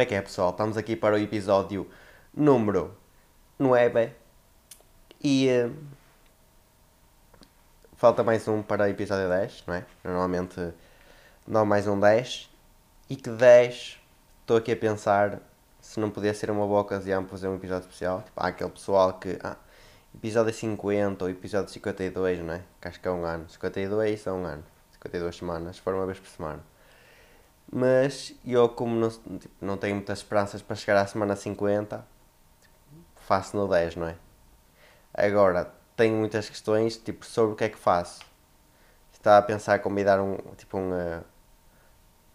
Como é que é, pessoal? Estamos aqui para o episódio número 9 e uh, falta mais um para o episódio 10, não é? Normalmente dá mais um 10 e que 10 estou aqui a pensar se não podia ser uma boa ocasião para fazer um episódio especial. Tipo, há aquele pessoal que. Ah, episódio 50 ou episódio 52, não é? Que acho que é um ano. 52 é um ano. 52 semanas, se for uma vez por semana. Mas eu, como não, tipo, não tenho muitas esperanças para chegar à semana 50, faço no 10, não é? Agora, tenho muitas questões tipo, sobre o que é que faço. Estava a pensar em convidar um, tipo, um, uh,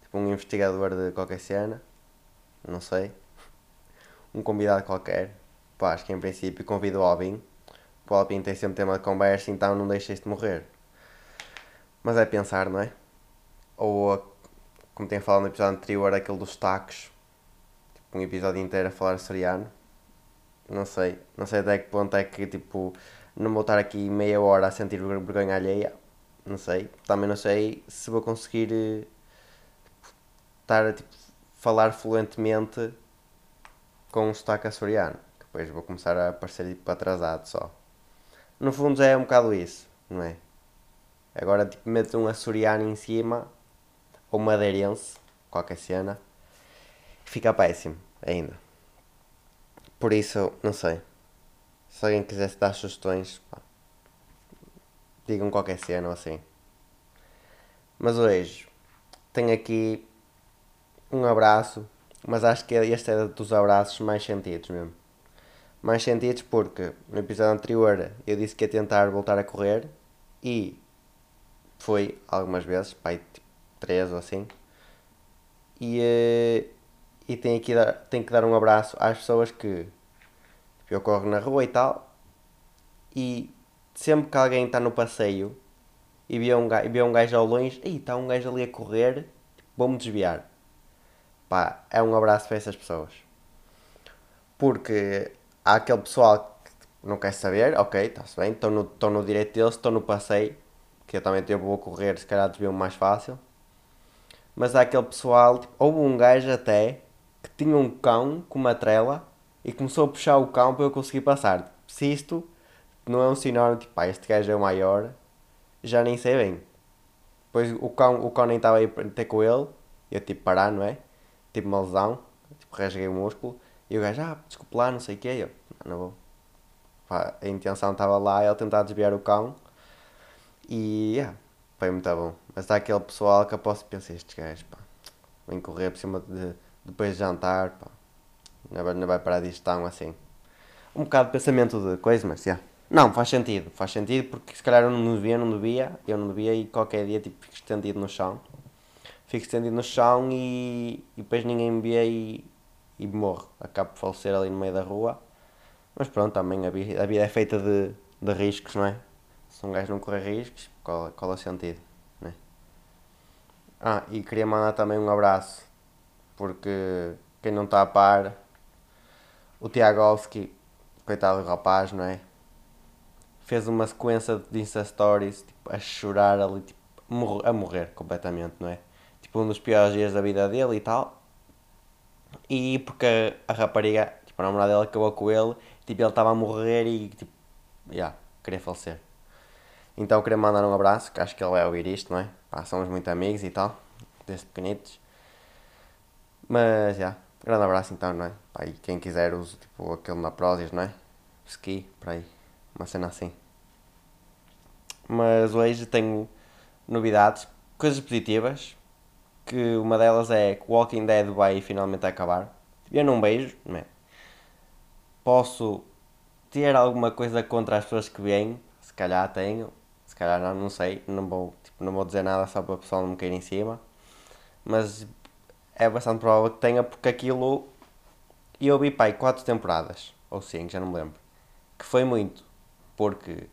tipo, um investigador de qualquer cena, não sei, um convidado qualquer. Pá, acho que em princípio convido o Albin. O Albin tem sempre tema de conversa, então não deixes de morrer. Mas é pensar, não é? Ou, como tenho falado no episódio anterior, aquele dos tacos. Tipo, um episódio inteiro a falar açoriano. Não sei. Não sei até que ponto é que, tipo, não vou estar aqui meia hora a sentir vergonha alheia. Não sei. Também não sei se vou conseguir tipo, estar a tipo, falar fluentemente com um sotaque açoriano. Depois vou começar a parecer tipo, atrasado só. No fundo é um bocado isso, não é? Agora tipo, meto um açoriano em cima, ou madeirense, qualquer cena, fica péssimo ainda. Por isso, não sei. Se alguém quisesse dar sugestões, pá, digam qualquer cena ou assim. Mas hoje tenho aqui um abraço, mas acho que este é dos abraços mais sentidos mesmo. Mais sentidos porque no episódio anterior eu disse que ia tentar voltar a correr e foi algumas vezes, pai, tipo, três ou assim. E, eh, e tenho, aqui dar, tenho que dar um abraço às pessoas que eu corro na rua e tal. E sempre que alguém está no passeio e vê um, gajo, vê um gajo ao longe, e está um gajo ali a correr, vou-me desviar. Pá, é um abraço para essas pessoas. Porque há aquele pessoal que não quer saber, ok, está-se bem, estou no, no direito deles, estou no passeio, que eu também eu vou correr, se calhar desvio mais fácil. Mas há aquele pessoal, tipo, houve um gajo até que tinha um cão com uma trela e começou a puxar o cão para eu conseguir passar. Se isto não é um sinal tipo, pá, este gajo é o maior, já nem sei bem. Depois o cão, o cão nem estava aí ter com ele, eu tipo parar, não é? Tipo uma lesão, tipo rasguei o músculo, e o gajo, ah, desculpe lá, não sei o que, eu, não vou. Pá, a intenção estava lá, ele tentar desviar o cão, e yeah, foi muito bom. Mas está aquele pessoal que eu posso pensar, estes gajos, pá, vem correr por cima de, depois de jantar, pá, não vai, não vai parar disto tão assim. Um bocado de pensamento de coisa, mas yeah. Não, faz sentido, faz sentido porque se calhar eu não devia, não devia, eu não devia e qualquer dia tipo fico estendido no chão. Fico estendido no chão e, e depois ninguém me vê e, e morro. Acabo de falecer ali no meio da rua. Mas pronto, também a vida, a vida é feita de, de riscos, não é? Se um gajo não correr riscos, qual, qual é o sentido? Ah, e queria mandar também um abraço, porque quem não está a par, o Tiagovski, coitado do rapaz, não é? Fez uma sequência de Insta Stories tipo, a chorar ali, tipo, a morrer completamente, não é? Tipo, um dos piores dias da vida dele e tal. E porque a rapariga, tipo, a namorada dele acabou com ele, tipo, ele estava a morrer e, tipo, já, yeah, queria falecer. Então queria mandar um abraço, que acho que ele vai ouvir isto, não é? Pá, somos muito amigos e tal, desde pequenitos. Mas, já, yeah, grande abraço então, não é? Pá, e quem quiser uso, tipo, aquele na Prozis, não é? Ski, por aí, uma cena assim. Mas hoje tenho novidades, coisas positivas, que uma delas é que Walking Dead vai finalmente acabar. Eu não beijo, não é? Posso ter alguma coisa contra as pessoas que vêm, se calhar tenho, se calhar não, não sei, não vou, não vou dizer nada só para o pessoal não me cair em cima, mas é bastante provável que tenha, porque aquilo eu vi pai quatro temporadas, ou cinco, já não me lembro, que foi muito, porque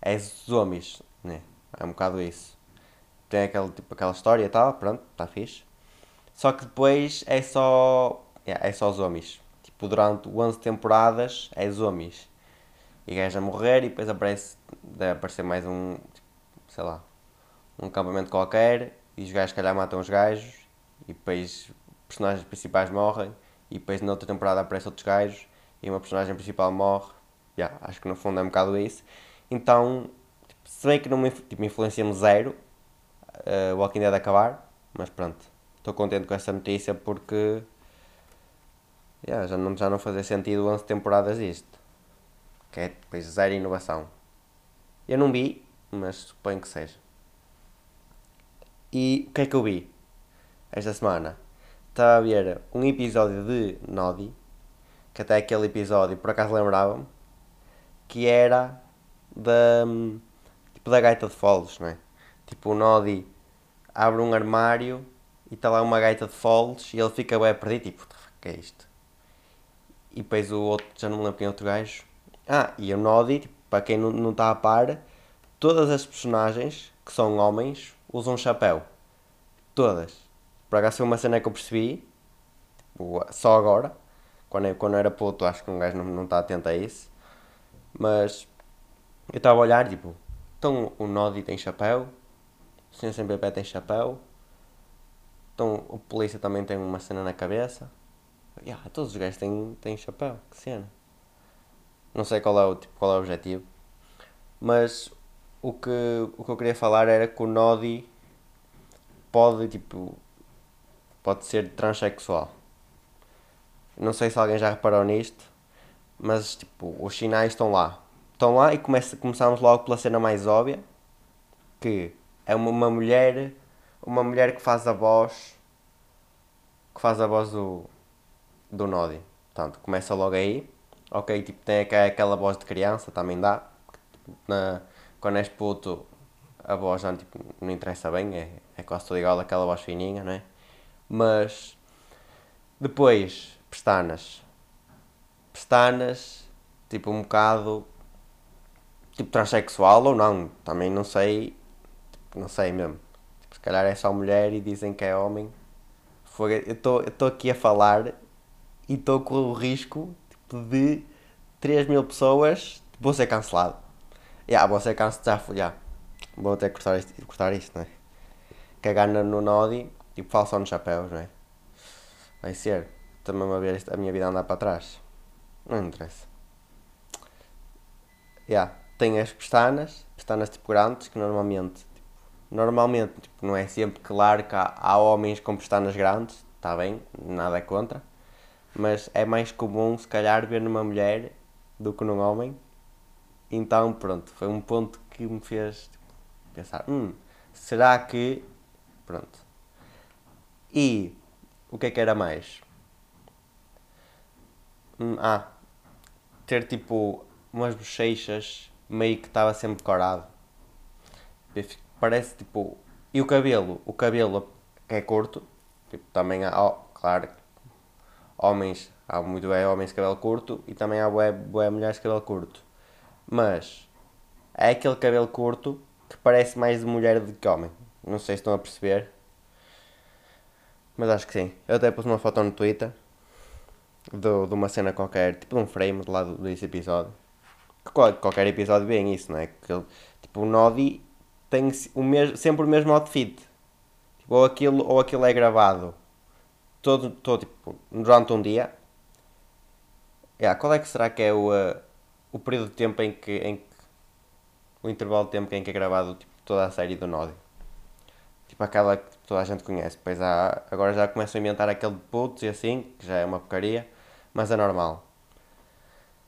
é zombies, né? É um bocado isso. Tem aquele, tipo, aquela história e tal, pronto, está fixe. Só que depois é só. Yeah, é só zombies. Tipo, durante 11 temporadas é zombies e gajo a morrer e depois aparece, deve aparecer mais um, tipo, sei lá, um acampamento qualquer e os gajos calhar matam os gajos e depois personagens principais morrem e depois na outra temporada aparece outros gajos e uma personagem principal morre. Yeah, acho que no fundo é um bocado isso. Então, tipo, se bem que não me, tipo, me influencia-me zero uh, o Walking Dead acabar, mas pronto, estou contente com essa notícia porque yeah, já, não, já não fazia sentido 11 temporadas isto. Que é depois zero inovação. Eu não vi, mas suponho que seja. E o que é que eu vi esta semana? Estava a ver um episódio de Nodi, que até aquele episódio por acaso lembrava-me, que era da, tipo, da gaita de foles, não é? Tipo, o Nodi abre um armário e está lá uma gaita de foles e ele fica bem perdido, tipo, o que é isto? E depois o outro, já não me lembro quem é outro gajo. Ah, e o Nodi, tipo, para quem não está a par, todas as personagens que são homens usam um chapéu. Todas. Por acaso foi uma cena que eu percebi, tipo, só agora. Quando eu, quando eu era puto, acho que um gajo não, está atento a isso. Mas eu estava a olhar, tipo, então o Nodi tem chapéu, o Senhor Sem Bebê tem chapéu, então o polícia também tem uma cena na cabeça. Yeah, todos os gajos têm, têm chapéu, que cena. Não sei qual é o, tipo, qual é o objetivo. Mas o que, o que eu queria falar era que o Nodi pode, tipo, pode ser transexual. Não sei se alguém já reparou nisto, mas, tipo, os sinais estão lá. Estão lá e começa, começamos logo pela cena mais óbvia, que é uma, uma mulher, uma mulher que faz a voz, que faz a voz do, do Nodi. Portanto, começa logo aí. Ok, tipo, tem aquela voz de criança, também dá. Na, quando és puto, a voz já tipo, não interessa bem, é, é quase tudo igual àquela voz fininha, não é? Mas depois, pestanas. Pestanas, tipo um bocado tipo transexual ou não, também não sei, tipo, não sei mesmo. Tipo, se calhar é só mulher e dizem que é homem. Eu estou aqui a falar e estou com o risco tipo, de 3 mil pessoas, vou ser cancelado. Yeah, você cansa já, yeah. Vou ter que cortar isto, cortar isto, não é? Cagar no, no Nodi, tipo, falo só nos chapéus, não é? Vai ser. Também a ver a minha vida andar para trás. Não interessa. Yeah. Tem as pestanas, pestanas tipo grandes, que normalmente, tipo, normalmente, tipo, não é sempre claro que há, há homens com pestanas grandes, está bem, nada contra, mas é mais comum, se calhar, ver numa mulher do que num homem então, pronto, foi um ponto que me fez tipo, pensar: hum, será que. Pronto. E o que é que era mais? Hum, ah, ter tipo umas bochechas meio que estava sempre corado. Parece tipo. E o cabelo? O cabelo é curto. Tipo, também há, oh, claro, homens, há muito bem homens de cabelo curto e também há bué mulheres de cabelo curto mas é aquele cabelo curto que parece mais de mulher do que homem. Não sei se estão a perceber. Mas acho que sim. Eu até pus uma foto no Twitter de, de uma cena qualquer, tipo de um frame de lado desse episódio. Qualquer episódio bem isso, não é? Que, tipo, o Nodi tem o mesmo, sempre o mesmo outfit. Tipo, ou, aquilo, ou aquilo é gravado todo, todo tipo, durante um dia. Yeah, qual é que será que é o, uh, o período de tempo em que, em que o intervalo de tempo em que é gravado tipo, toda a série do Nodi. Tipo aquela que toda a gente conhece. Pois há, agora já começam a inventar aquele de putos e assim, que já é uma porcaria, mas é normal.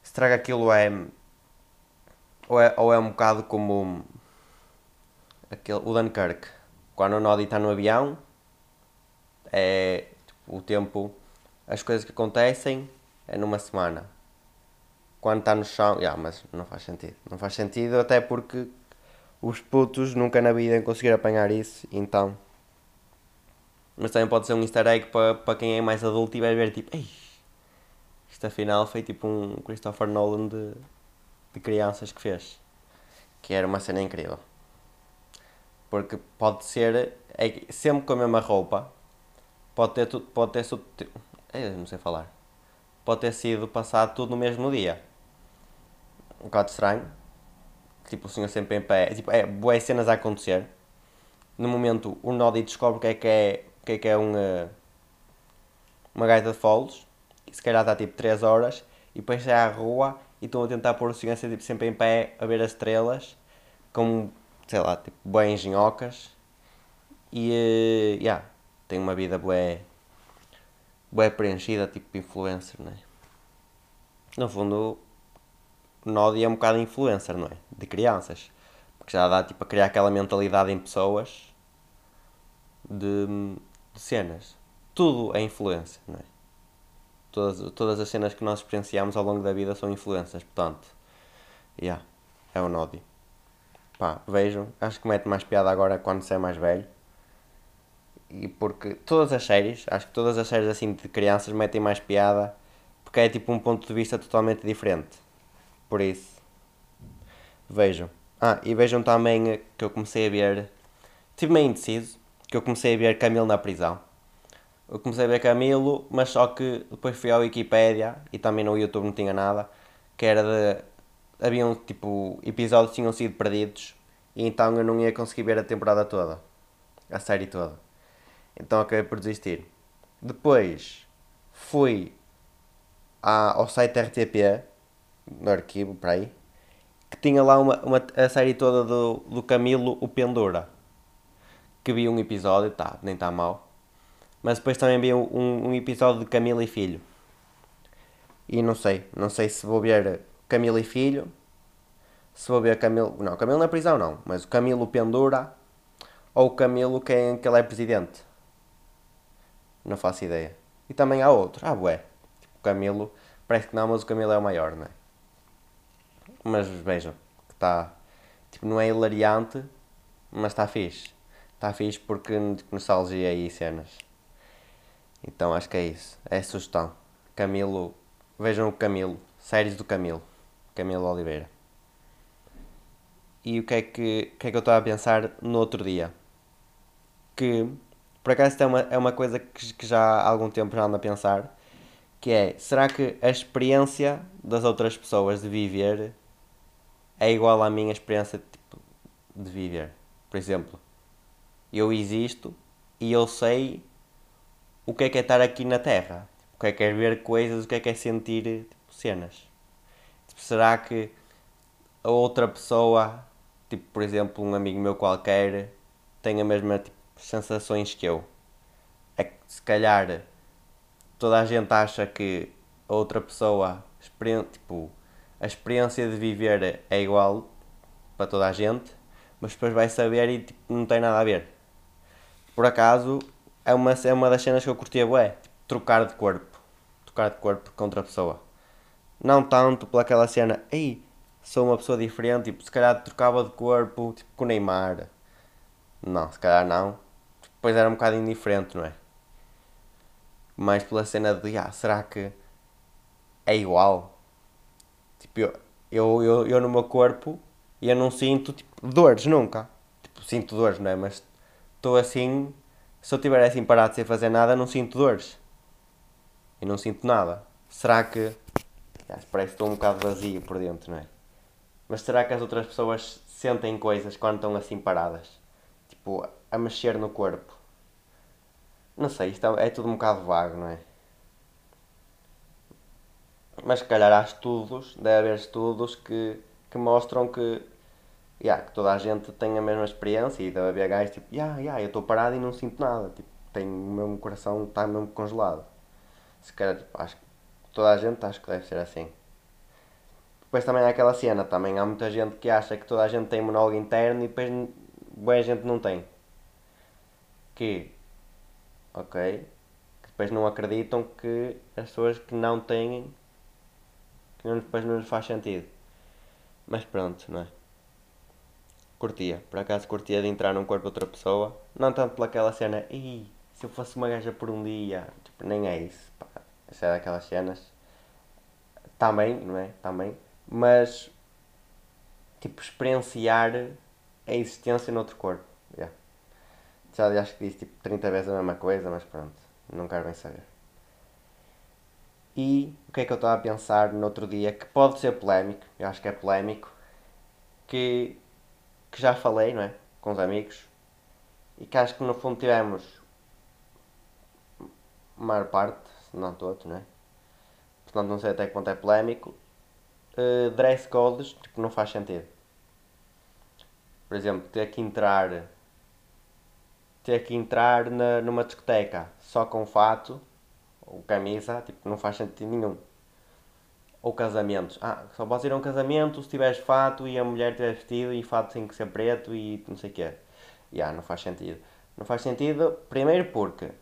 Se traga aquilo é ou, é. ou é um bocado como aquele, o Dunkirk. Quando o Nodi está no avião, é tipo, o tempo, as coisas que acontecem é numa semana quando está no chão, yeah, mas não faz sentido. Não faz sentido até porque os putos nunca na vida conseguiram apanhar isso, então. Mas também pode ser um easter egg para, para quem é mais adulto e vai ver tipo, ei, isto afinal foi tipo um Christopher Nolan de, de crianças que fez. Que era uma cena incrível. Porque pode ser, é, sempre com a mesma roupa, pode ter pode ter, eu não sei falar, pode ter sido passado tudo no mesmo dia um bocado estranho. Tipo, o senhor sempre em pé. Tipo, é boas cenas a acontecer. No momento, o Nodi descobre o que é que é, que é, que é um, uh, uma gaita de foles. se calhar está tipo 3 horas e depois sai à rua e estão a tentar pôr o segurança tipo, sempre em pé a ver as estrelas com, sei lá, tipo, bem engenhocas e, uh, yeah, tem uma vida bué, bué preenchida, tipo influencer, não é? No fundo, Nodi é um bocado influencer, não é? De crianças. Porque já dá tipo a criar aquela mentalidade em pessoas de, de cenas. Tudo é influência, não é? Todas, todas as cenas que nós experienciamos ao longo da vida são influências, portanto, yeah, é o Nodi. Pá, vejam, acho que mete mais piada agora quando se é mais velho. E porque todas as séries, acho que todas as séries assim de crianças metem mais piada porque é tipo um ponto de vista totalmente diferente. Por isso, vejam. Ah, e vejam também que eu comecei a ver. Estive meio indeciso, que eu comecei a ver Camilo na prisão. Eu comecei a ver Camilo, mas só que depois fui à Wikipédia e também no YouTube não tinha nada, que era de. Haviam tipo episódios tinham sido perdidos e então eu não ia conseguir ver a temporada toda, a série toda. Então acabei por desistir. Depois fui à, ao site RTP no arquivo, para aí, que tinha lá uma, uma, a série toda do, do Camilo, o Pendura. Que vi um episódio, tá, nem está mal. Mas depois também vi um, um episódio de Camilo e Filho. E não sei, não sei se vou ver Camilo e Filho, se vou ver Camilo. Não, Camilo na prisão não, mas o Camilo Pendura ou o Camilo que, é, que ele é presidente. Não faço ideia. E também há outro. Ah, bué. Tipo, Camilo. Parece que não, mas o Camilo é o maior, não é? Mas vejam, que está. Tipo, não é hilariante, mas está fixe. Está fixe porque nostalgia e cenas. Então acho que é isso. É a sugestão. Camilo. Vejam o Camilo. Séries do Camilo. Camilo Oliveira. E o que é que, que, é que eu estava a pensar no outro dia? Que, por acaso, é uma, é uma coisa que, que já há algum tempo já ando a pensar. Que é, será que a experiência das outras pessoas de viver é igual à minha experiência tipo, de viver. Por exemplo, eu existo e eu sei o que é que é estar aqui na Terra. O que é que é ver coisas, o que é que é sentir tipo, cenas. Tipo, será que a outra pessoa, tipo, por exemplo, um amigo meu qualquer, tem a mesma tipo, sensações que eu? É que se calhar toda a gente acha que a outra pessoa tipo, a experiência de viver é igual para toda a gente, mas depois vai saber e tipo, não tem nada a ver. Por acaso, é uma, é uma das cenas que eu curtia bué, tipo, trocar de corpo. Trocar de corpo com outra pessoa. Não tanto pelaquela cena, ei, sou uma pessoa diferente, tipo, se calhar trocava de corpo, tipo, com o Neymar. Não, se calhar não. Depois era um bocado indiferente, não é? Mais pela cena de, ah, será que é igual? Tipo, eu, eu, eu, eu no meu corpo eu não sinto tipo, dores nunca. Tipo, sinto dores, não é? Mas estou assim. Se eu estiver assim parado sem fazer nada, não sinto dores. E não sinto nada. Será que. Parece que estou um bocado vazio por dentro, não é? Mas será que as outras pessoas sentem coisas quando estão assim paradas? Tipo, a mexer no corpo? Não sei, isto é, é tudo um bocado vago, não é? Mas se calhar há estudos, deve haver estudos que, que mostram que, yeah, que toda a gente tem a mesma experiência e deve haver gajos tipo, yeah, yeah, eu estou parado e não sinto nada, tipo, tenho, o meu coração está mesmo congelado. Se calhar, tipo, acho que toda a gente acho que deve ser assim. Depois também há aquela cena, também há muita gente que acha que toda a gente tem monólogo interno e depois boa gente não tem. Que, ok, que depois não acreditam que as pessoas que não têm não, depois não faz sentido. Mas pronto, não é? Curtia, por acaso curtia de entrar num corpo de outra pessoa, não tanto pelaquela cena, Ih, se eu fosse uma gaja por um dia, tipo, nem é isso, pá, essa é daquelas cenas, também, não é? Também, mas, tipo, experienciar a existência noutro corpo, yeah. já acho que disse tipo 30 vezes a mesma coisa, mas pronto, não quero bem saber. E o que é que eu estava a pensar no outro dia, que pode ser polémico, eu acho que é polémico, que, que já falei, não é? Com os amigos, e que acho que no fundo tivemos a maior parte, se não todos, não é? portanto não sei até que ponto é polémico, uh, dress codes tipo, não faz sentido. Por exemplo, ter que entrar ter que entrar na, numa discoteca só com fato ou camisa, tipo, não faz sentido nenhum. Ou casamentos. Ah, só podes ir a um casamento se tiveres fato e a mulher tiver vestido e fato tem que ser preto e não sei o quê. Yeah, não faz sentido. Não faz sentido, primeiro porque uh,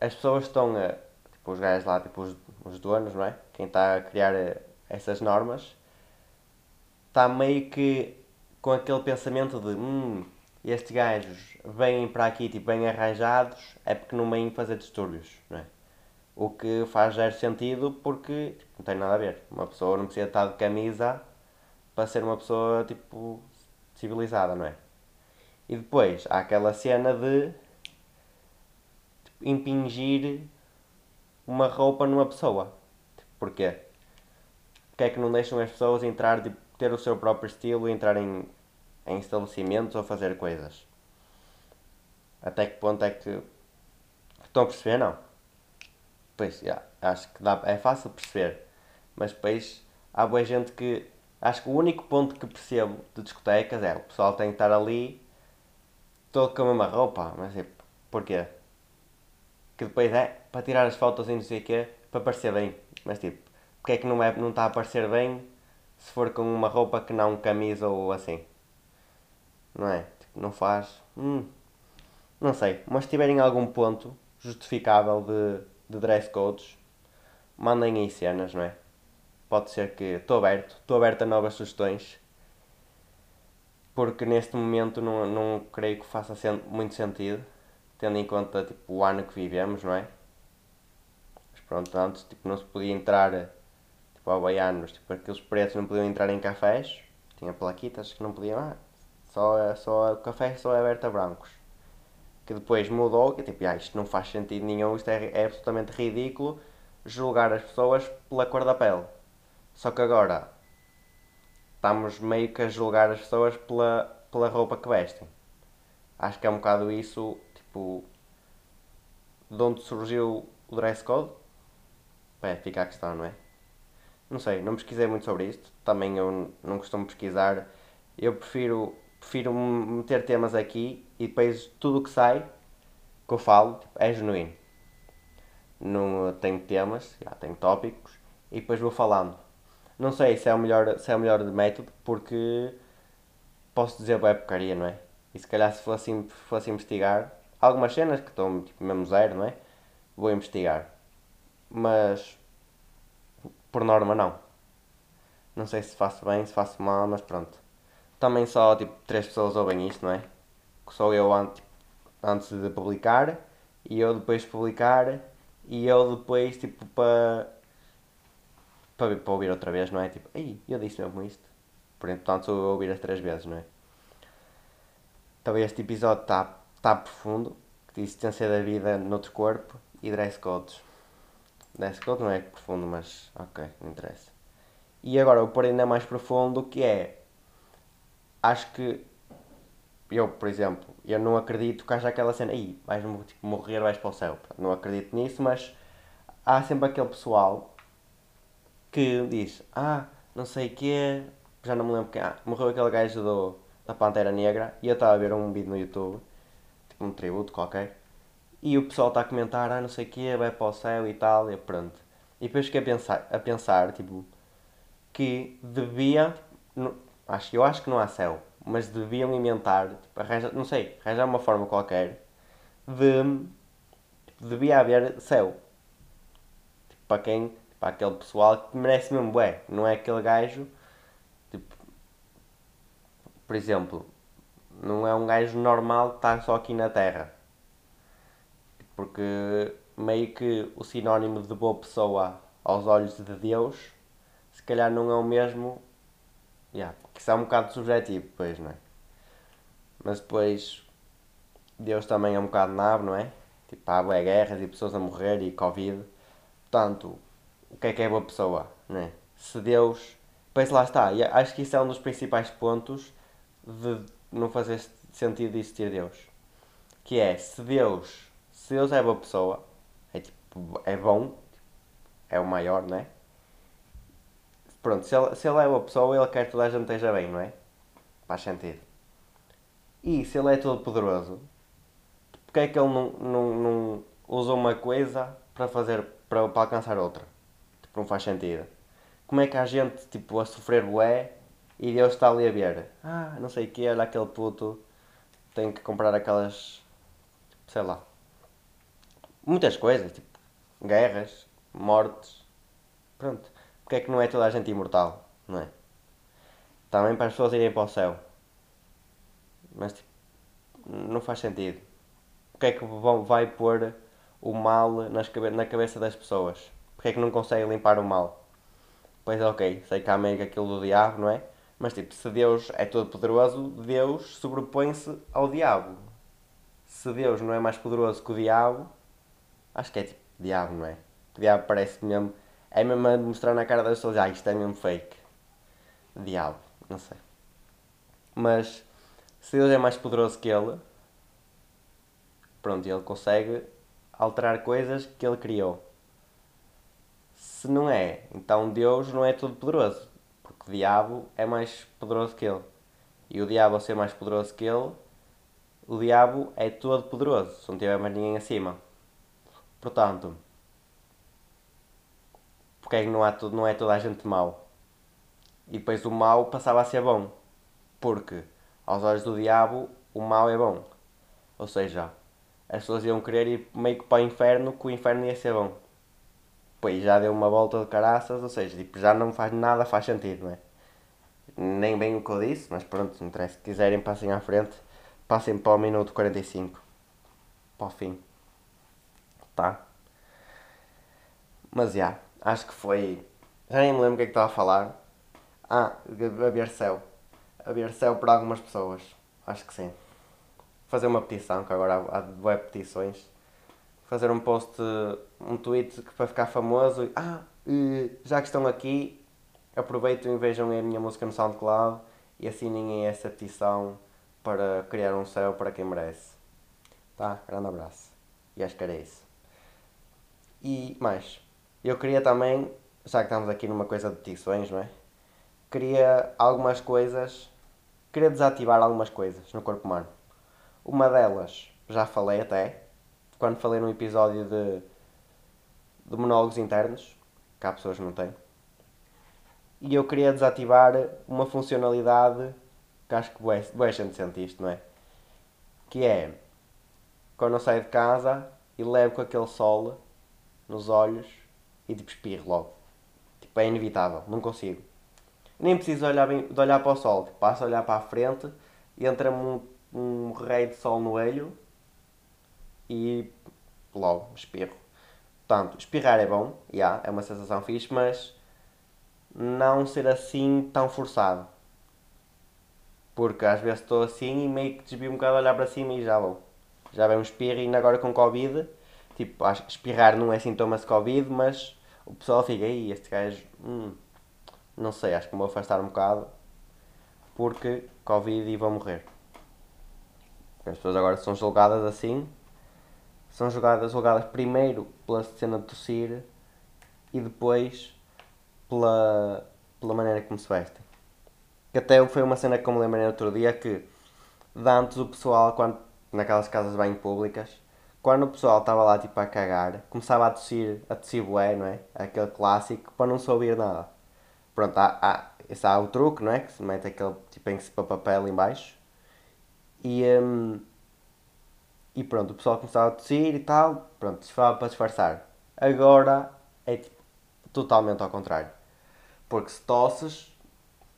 as pessoas estão a. Tipo, os gajos lá, tipo, os, os donos, não é? Quem está a criar essas normas está meio que com aquele pensamento de hum, estes gajos vêm para aqui tipo bem arranjados é porque não vêm fazer distúrbios, não é? O que faz zero sentido porque tipo, não tem nada a ver. Uma pessoa não precisa estar de camisa para ser uma pessoa tipo civilizada, não é? E depois há aquela cena de tipo, impingir uma roupa numa pessoa. Tipo, porquê? Porque é que não deixam as pessoas entrar, tipo, ter o seu próprio estilo e entrar em, em estabelecimentos ou fazer coisas? Até que ponto é que. Estão a perceber? Não. Pois, yeah, acho que dá, é fácil perceber. Mas depois há boa gente que. Acho que o único ponto que percebo de discotecas é o pessoal tem que estar ali todo com a mesma roupa. Mas tipo, porquê? Que depois é para tirar as fotos e não sei o quê, para parecer bem. Mas tipo, porque é que não, é, não está a parecer bem se for com uma roupa que não camisa ou assim? Não é? Tipo, não faz. Hum, não sei. Mas se tiverem algum ponto justificável de de dress codes, mandem aí cenas, não é? Pode ser que. Estou aberto, estou aberto a novas sugestões. Porque neste momento não, não creio que faça sen muito sentido, tendo em conta tipo, o ano que vivemos, não é? Mas pronto, antes tipo, não se podia entrar tipo, havaianos, tipo, aqueles pretos não podiam entrar em cafés, tinha plaquitas que não podiam, ah, só, só, o café só é aberto a brancos que depois mudou, que tipo, ah, isto não faz sentido nenhum, isto é, é absolutamente ridículo julgar as pessoas pela cor da pele. Só que agora estamos meio que a julgar as pessoas pela, pela roupa que vestem. Acho que é um bocado isso, tipo, de onde surgiu o dress code? É, fica a questão, não é? Não sei, não pesquisei muito sobre isto. Também eu não costumo pesquisar. Eu prefiro prefiro meter temas aqui e depois tudo o que sai, que eu falo, tipo, é genuíno. Não tenho temas, já tenho tópicos e depois vou falando. Não sei se é o melhor, se é o melhor método porque posso dizer boa porcaria, não é? E se calhar se fosse, fosse investigar algumas cenas que estão tipo, mesmo zero, não é? Vou investigar. Mas por norma não. Não sei se faço bem, se faço mal, mas pronto também só tipo três pessoas ouvem isto, não é? Só eu antes, antes de publicar e eu depois de publicar e eu depois tipo para para, ouvir outra vez, não é? Tipo, ei, eu disse mesmo isto. Portanto, sou eu ouvir as três vezes, não é? Então este episódio está tá profundo, diz existência da vida noutro corpo e dress codes. Dress code não é profundo, mas ok, não interessa. E agora o pôr ainda mais profundo que é acho que eu, por exemplo, eu não acredito que haja aquela cena, aí vais tipo, morrer, vais para o céu. Não acredito nisso, mas há sempre aquele pessoal que diz, ah, não sei o quê, já não me lembro quem, ah, morreu aquele gajo do, da Pantera Negra e eu estava a ver um vídeo no YouTube, tipo um tributo qualquer, e o pessoal está a comentar, ah, não sei o quê, vai para o céu e tal, e pronto. E depois fiquei a pensar, a pensar tipo, que devia, Acho, eu acho que não há céu, mas deviam inventar, tipo, arranja, não sei, arranjar uma forma qualquer de. Tipo, devia haver céu. Tipo, para quem. Para aquele pessoal que merece mesmo bué. Não é aquele gajo. Tipo. Por exemplo, não é um gajo normal que está só aqui na Terra. Porque meio que o sinónimo de boa pessoa aos olhos de Deus se calhar não é o mesmo Yeah, que isso é um bocado subjetivo, depois, não é? Mas depois, Deus também é um bocado nabo, não é? Tipo, há boas guerras e pessoas a morrer e Covid. Portanto, o que é que é boa pessoa, não é? Se Deus. Pois lá está, e acho que isso é um dos principais pontos de não fazer sentido existir Deus. Que é, se Deus, se Deus é boa pessoa, é tipo, é bom, é o maior, não é? Pronto, se ele, se ele é uma pessoa, ele quer que toda a gente esteja bem, não é? Faz sentido. E se ele é todo poderoso, porque é que ele não, não, não usa uma coisa para fazer para, para alcançar outra? Tipo, não faz sentido. Como é que há gente tipo, a sofrer bué e Deus está ali a ver? Ah, não sei o que, olha aquele puto tem que comprar aquelas. sei lá. Muitas coisas, tipo guerras, mortes. Pronto. Porque é que não é toda a gente imortal? Não é? Também para as pessoas irem para o céu. Mas tipo, não faz sentido. Porque é que vai pôr o mal nas na cabeça das pessoas? Porque é que não consegue limpar o mal? Pois ok, sei que há meio aquilo do diabo, não é? Mas tipo, se Deus é todo poderoso, Deus sobrepõe-se ao diabo. Se Deus não é mais poderoso que o diabo, acho que é tipo diabo, não é? O diabo parece mesmo. É mesmo a mostrar na cara das pessoas, ah, isto é mesmo fake. Diabo, não sei. Mas se Deus é mais poderoso que ele, pronto, ele consegue alterar coisas que ele criou. Se não é, então Deus não é todo poderoso o diabo é mais poderoso que ele. E o diabo, ao ser mais poderoso que ele, o diabo é todo poderoso, se não tiver mais ninguém acima. Portanto, não, há, não é toda a gente mau? E depois o mau passava a ser bom. Porque, aos olhos do diabo, o mau é bom. Ou seja, as pessoas iam querer ir meio que para o inferno, que o inferno ia ser bom pois já deu uma volta de caraças, ou seja, tipo, já não faz nada, faz sentido, não é? Nem bem o que eu disse, mas pronto, não interessa. Se quiserem, passem à frente, passem para o minuto 45, para o fim, tá? Mas já, acho que foi. Já nem me lembro o que é que estava a falar. Ah, haver céu. Haver céu para algumas pessoas, acho que sim. Fazer uma petição, que agora há, há web petições fazer um post, um tweet que para ficar famoso. Ah, já que estão aqui, aproveitem e vejam a minha música no SoundCloud e assinem essa petição para criar um céu para quem merece. Tá? Grande abraço. E acho que era isso. E mais, eu queria também, já que estamos aqui numa coisa de petições, não é? Queria algumas coisas, queria desativar algumas coisas no corpo humano. Uma delas, já falei até, quando falei num episódio de, de monólogos internos, que há pessoas que não têm, e eu queria desativar uma funcionalidade que acho que boa gente sente isto, não é? Que é quando eu saio de casa e levo com aquele sol nos olhos e tipo espirro logo. Tipo, é inevitável, não consigo. Nem preciso olhar bem, de olhar para o sol, tipo, passo a olhar para a frente e entra-me um, um rei de sol no olho e logo espirro. Portanto, espirrar é bom, yeah, é uma sensação fixe, mas não ser assim tão forçado. Porque às vezes estou assim e meio que desvio um bocado a olhar para cima e já vou. Já vem um espirro e ainda agora com Covid, tipo, acho que espirrar não é sintoma de Covid, mas o pessoal fica aí, este gajo, hum, não sei, acho que me vou afastar um bocado porque Covid e vou morrer. As pessoas agora são julgadas assim são julgadas, julgadas primeiro pela cena de tossir e depois pela, pela maneira como se vestem. Que até foi uma cena que eu me lembrei outro dia que de antes o pessoal, quando, naquelas casas bem públicas, quando o pessoal estava lá tipo a cagar, começava a tossir, a tossir bué, não é? Aquele clássico para não se ouvir nada. Pronto, há, há, esse há o truque, não é? Que se mete aquele tipo em papel em baixo. E, hum, e pronto, o pessoal começava a tossir e tal, pronto, se falava para disfarçar. Agora é tipo, totalmente ao contrário. Porque se tosses,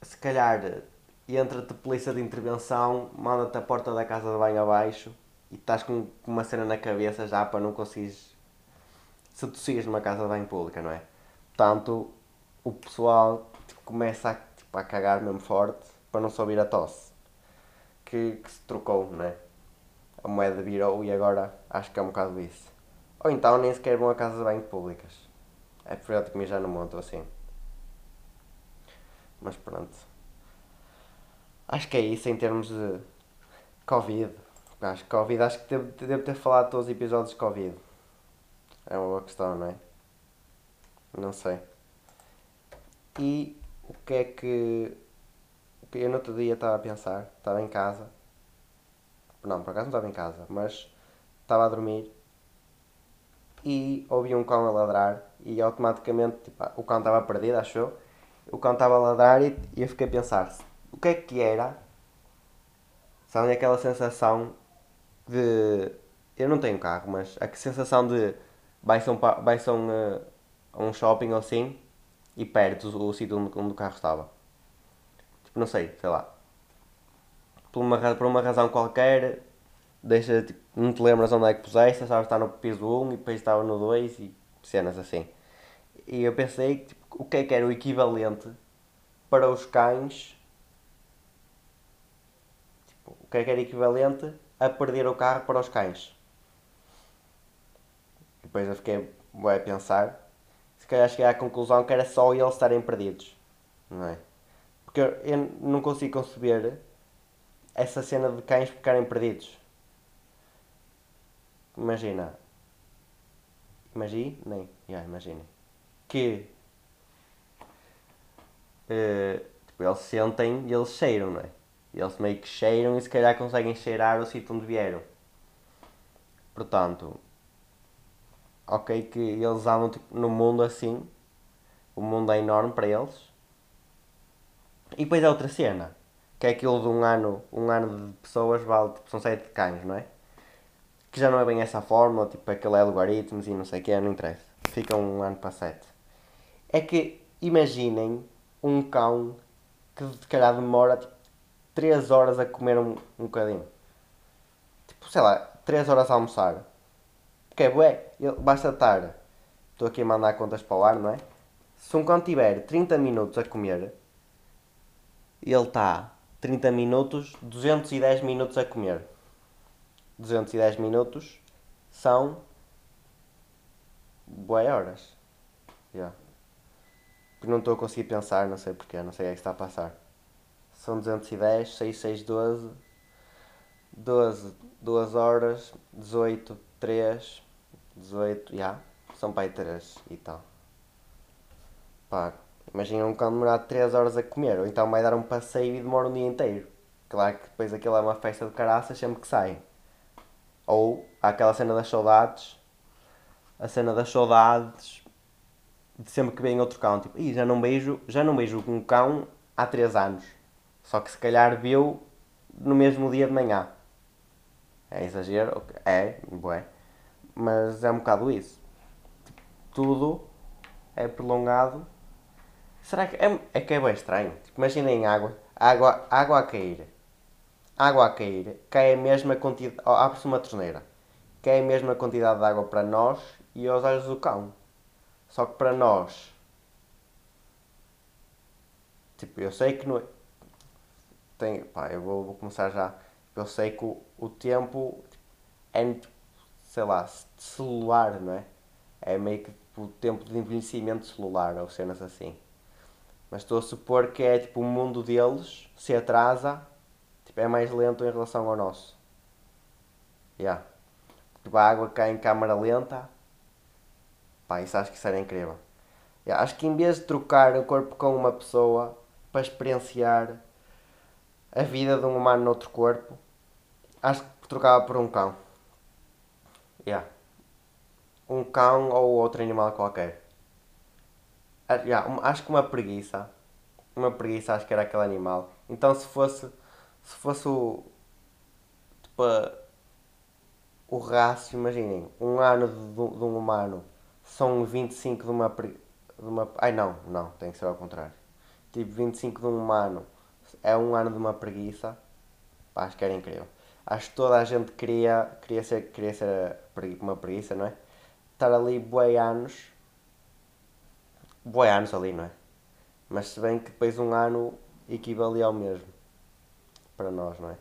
se calhar entra-te polícia de intervenção, manda-te a porta da casa de banho abaixo e estás com uma cena na cabeça já para não conseguires se tossires numa casa de banho pública, não é? Portanto, o pessoal tipo, começa a, tipo, a cagar mesmo forte para não se ouvir a tosse. Que, que se trocou, não é? a moeda virou e agora acho que é um bocado isso. Ou então nem sequer vão a casas de banho públicas. É preferível que já no monte assim. Mas pronto. Acho que é isso em termos de Covid. Acho que Covid, acho que devo, devo ter falado todos os episódios de Covid. É uma boa questão, não é? Não sei. E o que é que. Que eu no outro dia estava a pensar, estava em casa. Não, por acaso não estava em casa, mas estava a dormir e ouvi um cão a ladrar e automaticamente tipo, o cão estava perdido, achou? O cão estava a ladrar e, eu fiquei a pensar o que é que era? Sabe aquela sensação de. Eu não tenho carro, mas a sensação de vai-se um, vai um, uh, um shopping ou assim e perde o, o sítio onde, onde o carro estava. Tipo, não sei, sei lá. Por uma, por uma razão qualquer, deixa, tipo, não te lembras onde é que puseste, sabes estar no piso 1 e depois estava no 2 e cenas assim. E eu pensei tipo, o que é que era o equivalente para os cães. Tipo, o que é que era equivalente a perder o carro para os cães. Depois eu fiquei a pensar. Se calhar cheguei à conclusão que era só eles estarem perdidos. Não é? Porque eu, eu não consigo conceber essa cena de cães ficarem perdidos. Imagina. Imagine? Nem. Yeah, imagine. Que. Uh, tipo, eles sentem e eles cheiram, não é? Eles meio que cheiram e se calhar conseguem cheirar o sítio onde vieram. Portanto, ok que eles andam tipo, no mundo assim, o mundo é enorme para eles. E depois é outra cena, que é aquilo de um ano, um ano de pessoas vale, tipo, são sete cães, não é? que já não é bem essa fórmula, tipo aquele algoritmos e não sei o que, não interessa. Fica um ano para sete. É que imaginem um cão que se calhar demora tipo, 3 horas a comer um, um bocadinho. Tipo, sei lá, 3 horas a almoçar. Porque é bué, basta estar. Estou aqui a mandar contas para o ar, não é? Se um cão tiver 30 minutos a comer, ele está 30 minutos, 210 minutos a comer. 210 minutos são boas horas. Yeah. Porque não estou a conseguir pensar, não sei porquê, não sei o que é que está a passar. São 210, 6, 6, 12, 12, 2 horas, 18, 3, 18, já, yeah, são para aí 3 e tal. Pá, imagina um cão demorar 3 horas a comer, ou então vai dar um passeio e demora um dia inteiro. Claro que depois aquilo é uma festa de caraças sempre que saem. Ou há aquela cena das saudades, a cena das saudades de sempre que vem outro cão, tipo, já não beijo, já não beijo um cão há 3 anos. Só que se calhar viu no mesmo dia de manhã. É exagero? É, bué. Mas é um bocado isso. Tudo é prolongado. Será que é, é que é bem estranho? Tipo, imaginem água, água, água a cair água a cair, cai a mesma quantidade. Oh, Abre-se uma torneira, cai a mesma quantidade de água para nós e aos olhos do cão. Só que para nós. Tipo, eu sei que não. Tem, pá, eu vou, vou começar já. Eu sei que o, o tempo é, sei lá, celular, não é? É meio que tipo, o tempo de envelhecimento celular ou cenas assim. Mas estou a supor que é tipo o mundo deles se atrasa Tipo, é mais lento em relação ao nosso. Yeah. Tipo, a água cai em câmara lenta. Pá, isso acho que isso era incrível. Yeah, acho que em vez de trocar o corpo com uma pessoa para experienciar a vida de um humano noutro corpo, acho que trocava por um cão. Yeah. Um cão ou outro animal qualquer. Ah, yeah, acho que uma preguiça. Uma preguiça acho que era aquele animal. Então se fosse se fosse o. Tipo, o rácio, imaginem, um ano de, de, um humano são 25 de uma, de uma. Ai não, não, tem que ser ao contrário. Tipo, 25 de um humano é um ano de uma preguiça. Pá, acho que era incrível. Acho que toda a gente queria, queria ser, queria ser uma preguiça, não é? Estar ali boi anos. Boi anos ali, não é? Mas se bem que depois um ano equivalia ao mesmo para nós, não é?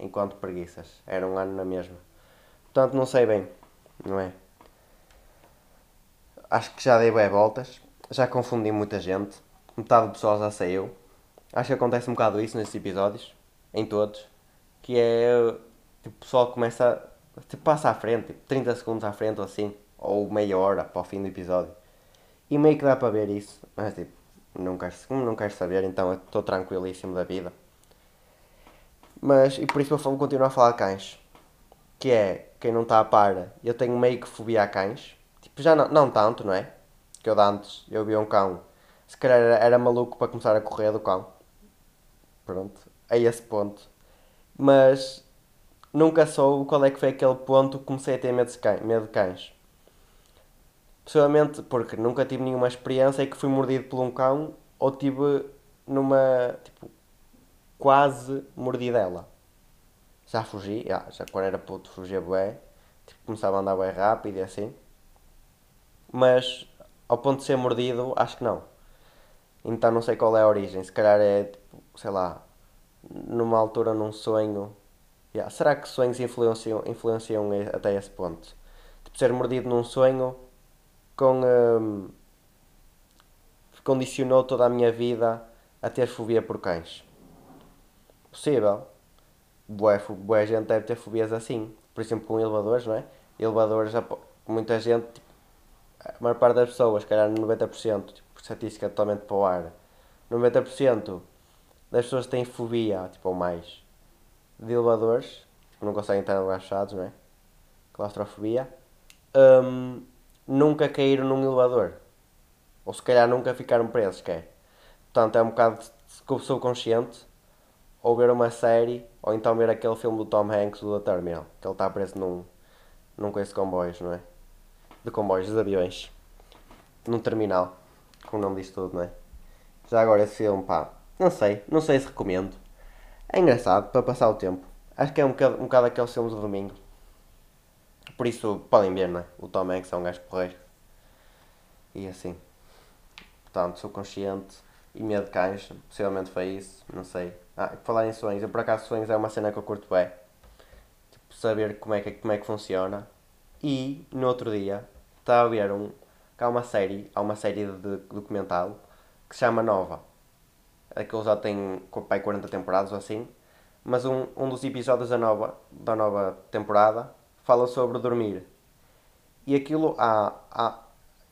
Enquanto preguiças. Era um ano na mesma. Portanto, não sei bem, não é? Acho que já dei bem voltas. Já confundi muita gente. Metade do pessoal já saiu. Acho que acontece um bocado isso nestes episódios. Em todos. Que é. Tipo, o pessoal começa. Tipo, passa à frente. Tipo, 30 segundos à frente ou assim. ou meia hora para o fim do episódio. E meio que dá para ver isso, mas tipo, não como não quero saber, então eu estou tranquilíssimo da vida. Mas, e por isso eu vou continuar a falar de cães. Que é, quem não está a par, eu tenho meio que fobia a cães. Tipo, já não, não tanto, não é? Que eu de antes, eu vi um cão, se calhar era, era maluco para começar a correr do cão. Pronto, a esse ponto. Mas nunca soube qual é que foi aquele ponto que comecei a ter medo de cães. Medo de cães. Possivelmente porque nunca tive nenhuma experiência e que fui mordido por um cão ou tive numa, tipo, quase mordidela. Já fugi, já, já quando era puto fugia bué, tipo, começava a andar bem rápido e assim. Mas ao ponto de ser mordido, acho que não. Então não sei qual é a origem, se calhar é, tipo, sei lá, numa altura num sonho. Yeah. Será que sonhos influenciam, influenciam até esse ponto? Tipo, ser mordido num sonho com, um, condicionou toda a minha vida a ter fobia por cães. Possível. Boa, boa gente deve ter fobias assim. Por exemplo, com elevadores, não é? Elevadores, muita gente, tipo, a maior parte das pessoas, calhar 90%, tipo, estatística totalmente para o ar, 90% das pessoas têm fobia, tipo, ou mais, de elevadores, que não conseguem estar lugares fechados, não é? Claustrofobia. Um, nunca caíram num elevador. Ou se calhar nunca ficaram presos, quer. Portanto, é um bocado subconsciente ou ver uma série, ou então ver aquele filme do Tom Hanks, do The Terminal, que ele está preso num, num coisa de comboios, não é? De comboios, de aviões. Num terminal, com o nome disso tudo, não é? Já agora esse filme, pá, não sei, não sei se recomendo. É engraçado, para passar o tempo. Acho que é um bocado, um bocado aqueles filmes de domingo. Por isso, podem ver, não é? O Tom Hanks é um gajo porreiro. E assim. Portanto, sou consciente. E medo de cães, possivelmente foi isso, não sei. Ah, falar em sonhos, eu por acaso sonhos é uma cena que eu curto bem. Tipo, saber como é que, como é que funciona. E, no outro dia, estava a ver um... Há uma série, há uma série de documental que se chama Nova. Aquilo já tem pai, 40 temporadas ou assim. Mas um, um dos episódios da nova, da nova temporada fala sobre dormir. E aquilo há, há,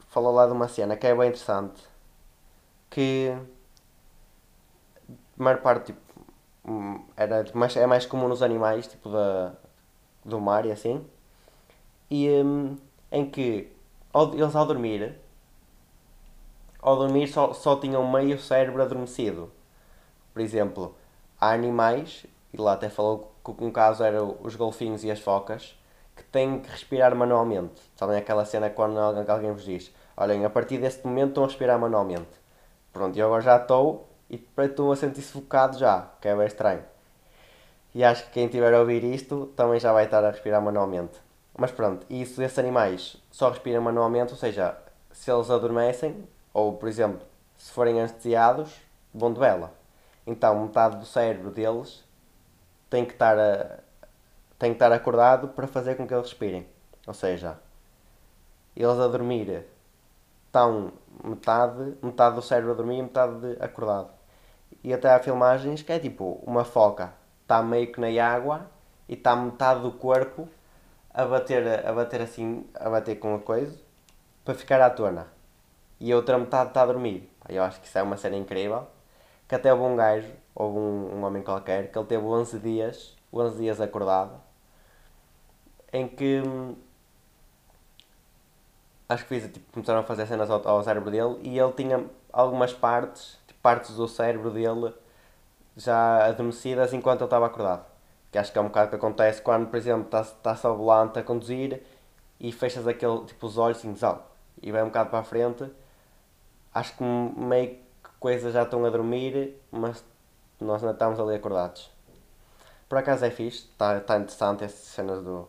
fala lá de uma cena que é bem interessante. Que a maior parte tipo, hum, era, mais, é mais comum nos animais, tipo da, do mar e assim. E um, em que eles ao dormir, ao dormir só, só tinham meio cérebro adormecido. Por exemplo, há animais, e lá até falou que um caso era os golfinhos e as focas, que têm que respirar manualmente. Sabem aquela cena quando alguém vos diz: Olhem, a partir deste momento estão a respirar manualmente. Pronto, eu agora já estou e estou a sentir sufocado já, que é bem estranho. E acho que quem estiver a ouvir isto também já vai estar a respirar manualmente. Mas pronto, isso esses animais só respiram manualmente, ou seja, se eles adormecem, ou por exemplo, se forem anestesiados, vão de. Então metade do cérebro deles tem que estar a, tem que estar acordado para fazer com que eles respirem. Ou seja, eles a dormir estão metade, metade do cérebro a dormir e metade acordado. E até há filmagens que é tipo uma foca está meio que na água e está metade do corpo a bater, a bater assim, a bater com a coisa para ficar à tona. E a outra metade está a dormir. Eu acho que isso é uma cena incrível. Que até houve um gajo, houve um, um homem qualquer, que ele teve 11 dias, 11 dias acordado em que hum, acho que fiz, tipo, começaram a fazer cenas ao, ao, cérebro dele e ele tinha algumas partes, tipo, partes do cérebro dele já adormecidas enquanto ele estava acordado. Que acho que é um bocado que acontece quando, por exemplo, estás tá ao volante a conduzir e fechas aquele, tipo, os olhos assim, e vai um bocado para a frente. Acho que meio que coisas já estão a dormir, mas nós ainda estamos ali acordados. Por acaso é fixe, está tá interessante essas cenas do,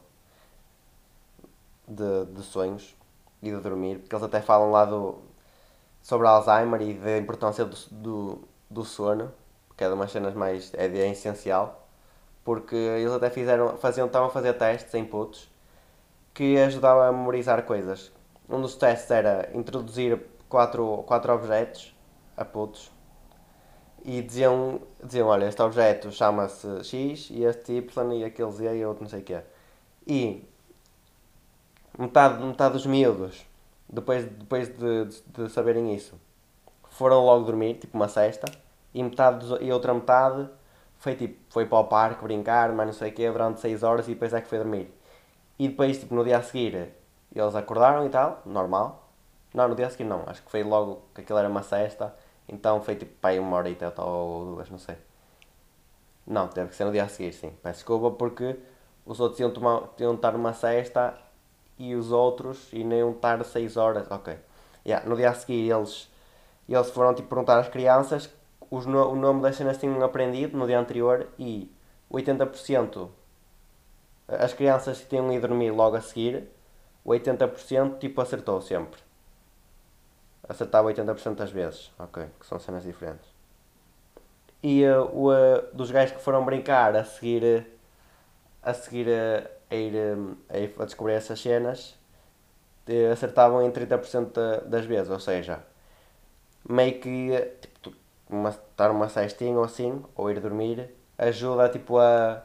de, de sonhos e de dormir, porque eles até falam lá do, sobre Alzheimer e da importância do, do, do sono, que é de umas cenas mais. é, é essencial, porque eles até fizeram, faziam, estavam a fazer testes em putos que ajudavam a memorizar coisas. Um dos testes era introduzir quatro, quatro objetos putos e diziam, diziam olha, este objeto chama-se X e este Y e aquele Z e outro não sei o quê. E metade, metade dos miúdos, depois, depois de, de, de saberem isso, foram logo dormir, tipo uma cesta, e, metade dos, e outra metade foi, tipo, foi para o parque brincar, mas não sei o quê, durante 6 horas e depois é que foi dormir. E depois, tipo, no dia a seguir, eles acordaram e tal, normal. Não, no dia a seguir não, acho que foi logo que aquilo era uma cesta, então foi tipo, pai, uma hora e tal, ou duas, não sei. Não, teve que ser no dia a seguir, sim. Peço desculpa porque os outros iam, tomar, iam estar numa cesta e os outros iam estar 6 horas. Ok. Yeah, no dia a seguir eles, eles foram tipo, perguntar às crianças os, o nome das cenas tinham aprendido no dia anterior e 80% as crianças tinham ido dormir logo a seguir, 80% tipo acertou sempre. Acertava 80% das vezes. Ok, que são cenas diferentes. E uh, o, uh, dos gajos que foram brincar a seguir, a seguir a, ir, a, ir, a descobrir essas cenas, acertavam em 30% das vezes. Ou seja, meio que tipo, uma, estar uma cestinha ou assim, ou ir dormir, ajuda tipo, a,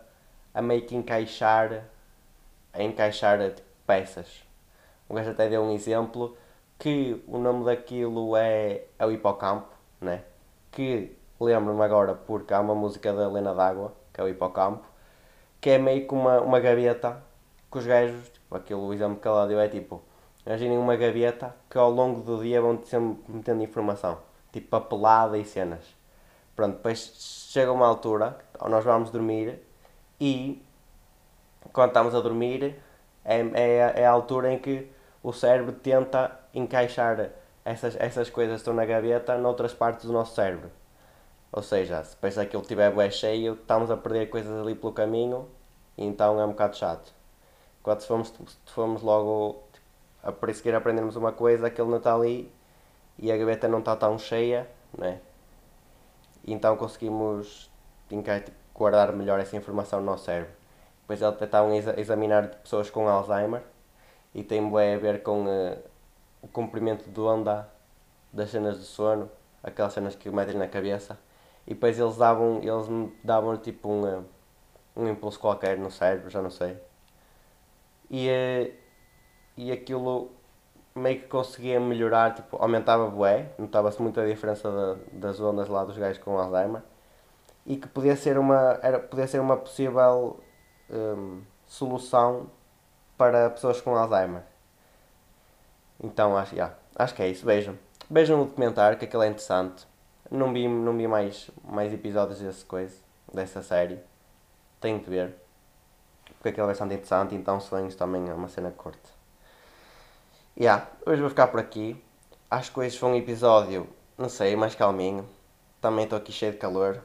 a meio que encaixar, a encaixar tipo, peças. O gajo até deu um exemplo que o nome daquilo é, é o hipocampo, né? que lembro-me agora porque há uma música da Helena D'Água, que é o hipocampo, que é meio que uma, uma gaveta que os gajos, tipo, aquele o exemplo que ela deu é tipo, imaginem uma gaveta que ao longo do dia vão sempre metendo informação, tipo papelada e cenas. Pronto, depois chega uma altura, nós vamos dormir e quando estamos a dormir é, é, é a altura em que o cérebro tenta encaixar essas, essas coisas que estão na gaveta noutras partes do nosso cérebro. Ou seja, se depois aquilo estiver bem cheio, estamos a perder coisas ali pelo caminho e então é um bocado chato. Enquanto se formos, se logo a perseguir aprendermos uma coisa, aquilo não está ali e a gaveta não está tão cheia, né? Então conseguimos guardar melhor essa informação no nosso cérebro. Depois eles estavam a examinar pessoas com Alzheimer e tem bem a ver com uh, o comprimento de onda das cenas de sono, aquelas cenas que metem na cabeça. E depois eles davam, eles davam tipo um, eh, um impulso qualquer no cérebro, já não sei. E, uh, e aquilo meio que conseguia melhorar, tipo, aumentava bué, notava-se muito a diferença das ondas lá dos gajos com Alzheimer. E que podia ser uma, era, podia ser uma possível um, solução para pessoas com Alzheimer. Então acho, yeah, acho que é isso. Vejam. Vejam o documentário, que aquilo é interessante. Não vi, não vi mais, mais episódios dessa coisa, dessa série. Tenho que ver. Porque aquilo é bastante interessante, então sonhos também é uma cena curta. Yeah, hoje vou ficar por aqui. Acho que hoje foi um episódio, não sei, mais calminho. Também estou aqui cheio de calor.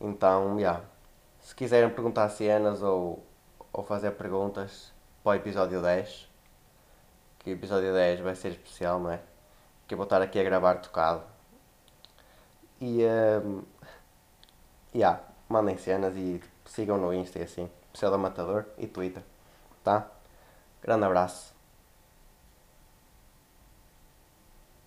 Então, yeah. Se quiserem perguntar cenas ou ou fazer perguntas para o episódio 10. Que o episódio 10 vai ser especial, não é? Que eu vou estar aqui a gravar tocado. E. Um, yeah, mandem cenas e sigam no Insta e assim. Pseudo Matador e Twitter. Tá? Grande abraço.